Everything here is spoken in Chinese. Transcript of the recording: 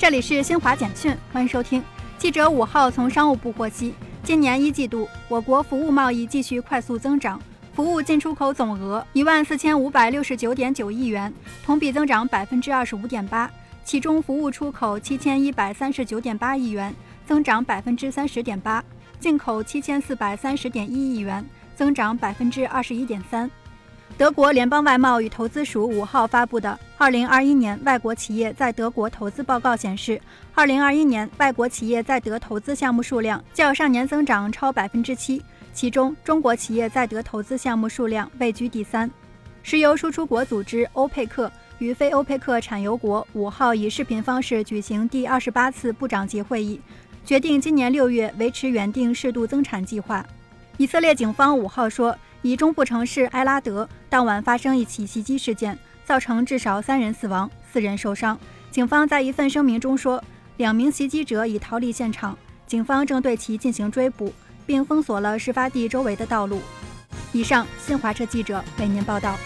这里是新华简讯，欢迎收听。记者五号从商务部获悉，今年一季度，我国服务贸易继续快速增长，服务进出口总额一万四千五百六十九点九亿元，同比增长百分之二十五点八。其中，服务出口七千一百三十九点八亿元，增长百分之三十点八；进口七千四百三十点一亿元，增长百分之二十一点三。德国联邦外贸与投资署五号发布的《二零二一年外国企业在德国投资报告》显示，二零二一年外国企业在德投资项目数量较上年增长超百分之七，其中中国企业在德投资项目数量位居第三。石油输出国组织欧佩克与非欧佩克产油国五号以视频方式举行第二十八次部长级会议，决定今年六月维持原定适度增产计划。以色列警方五号说。以中部城市埃拉德当晚发生一起袭击事件，造成至少三人死亡、四人受伤。警方在一份声明中说，两名袭击者已逃离现场，警方正对其进行追捕，并封锁了事发地周围的道路。以上，新华社记者为您报道。